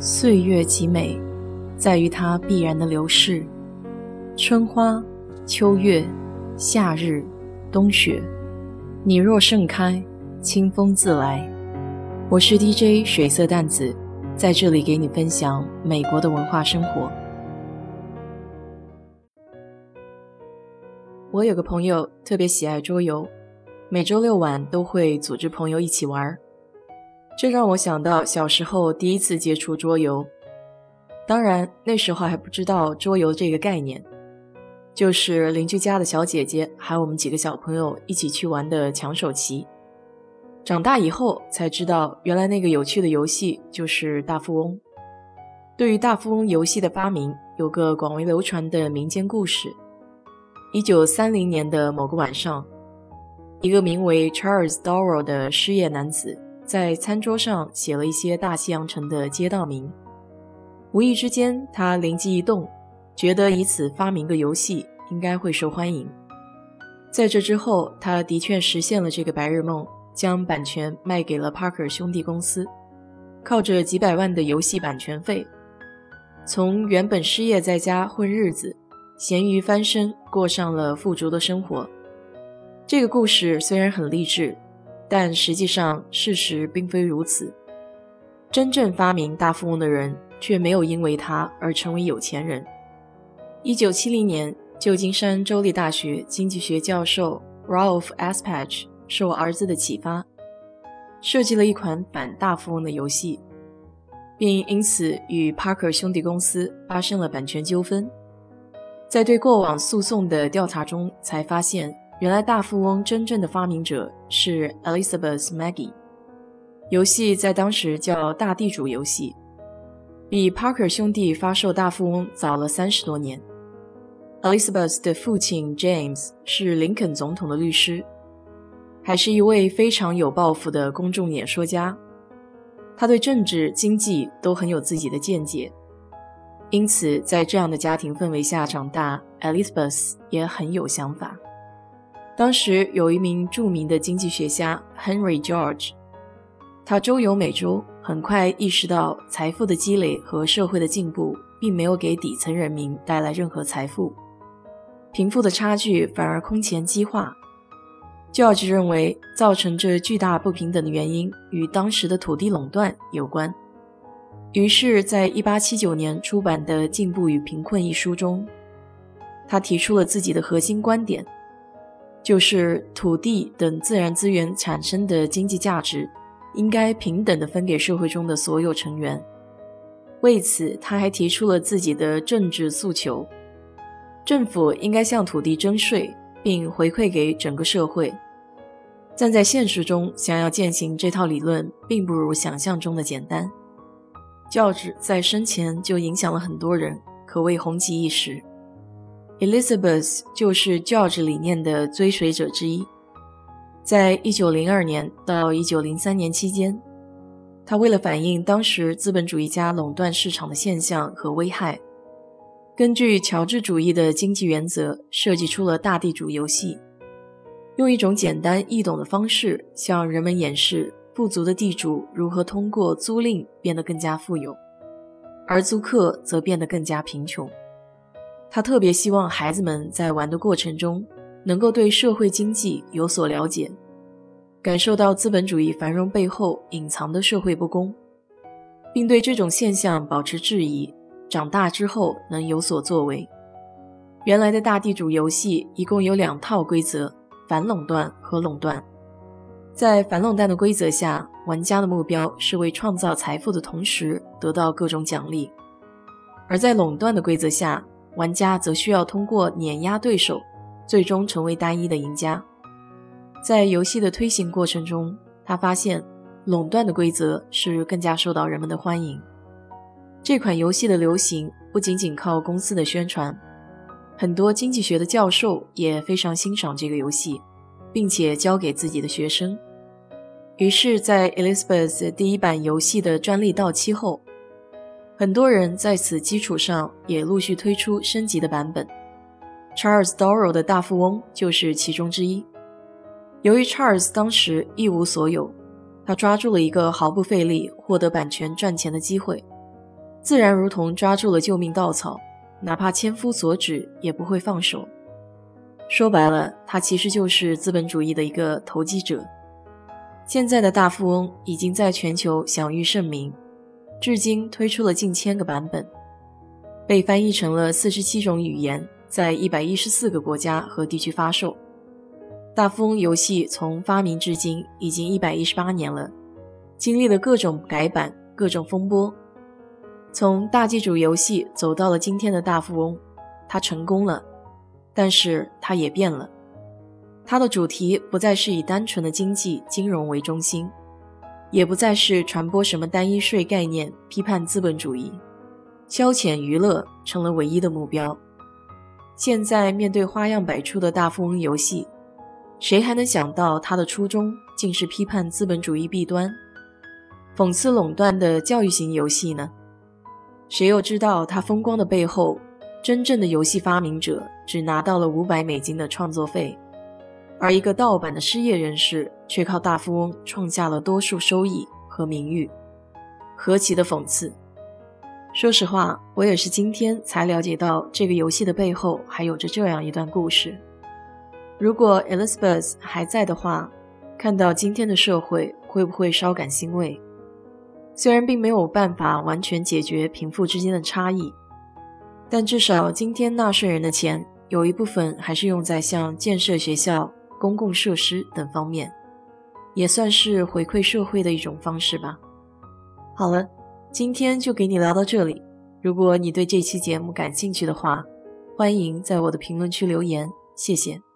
岁月极美，在于它必然的流逝。春花、秋月、夏日、冬雪，你若盛开，清风自来。我是 DJ 水色淡子，在这里给你分享美国的文化生活。我有个朋友特别喜爱桌游，每周六晚都会组织朋友一起玩儿。这让我想到小时候第一次接触桌游，当然那时候还不知道桌游这个概念，就是邻居家的小姐姐喊我们几个小朋友一起去玩的抢手棋。长大以后才知道，原来那个有趣的游戏就是大富翁。对于大富翁游戏的发明，有个广为流传的民间故事：一九三零年的某个晚上，一个名为 Charles Doro 的失业男子。在餐桌上写了一些大西洋城的街道名，无意之间，他灵机一动，觉得以此发明个游戏应该会受欢迎。在这之后，他的确实现了这个白日梦，将版权卖给了 Parker 兄弟公司，靠着几百万的游戏版权费，从原本失业在家混日子，咸鱼翻身，过上了富足的生活。这个故事虽然很励志。但实际上，事实并非如此。真正发明大富翁的人，却没有因为他而成为有钱人。一九七零年，旧金山州立大学经济学教授 Ralph Aspach 受儿子的启发，设计了一款反大富翁的游戏，并因此与 Parker 兄弟公司发生了版权纠纷。在对过往诉讼的调查中，才发现。原来大富翁真正的发明者是 Elizabeth Maggie，游戏在当时叫大地主游戏，比 Parker 兄弟发售大富翁早了三十多年。Elizabeth 的父亲 James 是林肯总统的律师，还是一位非常有抱负的公众演说家。他对政治、经济都很有自己的见解，因此在这样的家庭氛围下长大，Elizabeth 也很有想法。当时有一名著名的经济学家 Henry George，他周游美洲，很快意识到财富的积累和社会的进步并没有给底层人民带来任何财富，贫富的差距反而空前激化。George 认为，造成这巨大不平等的原因与当时的土地垄断有关，于是，在1879年出版的《进步与贫困》一书中，他提出了自己的核心观点。就是土地等自然资源产生的经济价值，应该平等的分给社会中的所有成员。为此，他还提出了自己的政治诉求：政府应该向土地征税，并回馈给整个社会。但在现实中，想要践行这套理论，并不如想象中的简单。教旨在生前就影响了很多人，可谓红极一时。Elizabeth 就是 George 理念的追随者之一。在一九零二年到一九零三年期间，他为了反映当时资本主义家垄断市场的现象和危害，根据乔治主义的经济原则，设计出了大地主游戏，用一种简单易懂的方式向人们演示富足的地主如何通过租赁变得更加富有，而租客则变得更加贫穷。他特别希望孩子们在玩的过程中，能够对社会经济有所了解，感受到资本主义繁荣背后隐藏的社会不公，并对这种现象保持质疑。长大之后能有所作为。原来的大地主游戏一共有两套规则：反垄断和垄断。在反垄断的规则下，玩家的目标是为创造财富的同时得到各种奖励；而在垄断的规则下，玩家则需要通过碾压对手，最终成为单一的赢家。在游戏的推行过程中，他发现垄断的规则是更加受到人们的欢迎。这款游戏的流行不仅仅靠公司的宣传，很多经济学的教授也非常欣赏这个游戏，并且教给自己的学生。于是，在 Elizabeth 第一版游戏的专利到期后，很多人在此基础上也陆续推出升级的版本，Charles Doro 的大富翁就是其中之一。由于 Charles 当时一无所有，他抓住了一个毫不费力获得版权赚钱的机会，自然如同抓住了救命稻草，哪怕千夫所指也不会放手。说白了，他其实就是资本主义的一个投机者。现在的大富翁已经在全球享誉盛名，至今推出了近千个版本，被翻译成了四十七种语言，在一百一十四个国家和地区发售。大富翁游戏从发明至今已经一百一十八年了，经历了各种改版、各种风波，从大机主游戏走到了今天的大富翁，它成功了，但是它也变了。它的主题不再是以单纯的经济金融为中心，也不再是传播什么单一税概念、批判资本主义，消遣娱乐成了唯一的目标。现在面对花样百出的大富翁游戏，谁还能想到它的初衷竟是批判资本主义弊端、讽刺垄断的教育型游戏呢？谁又知道它风光的背后，真正的游戏发明者只拿到了五百美金的创作费？而一个盗版的失业人士却靠大富翁创下了多数收益和名誉，何其的讽刺！说实话，我也是今天才了解到这个游戏的背后还有着这样一段故事。如果 Elizabeth 还在的话，看到今天的社会会不会稍感欣慰？虽然并没有办法完全解决贫富之间的差异，但至少今天纳税人的钱有一部分还是用在像建设学校。公共设施等方面，也算是回馈社会的一种方式吧。好了，今天就给你聊到这里。如果你对这期节目感兴趣的话，欢迎在我的评论区留言，谢谢。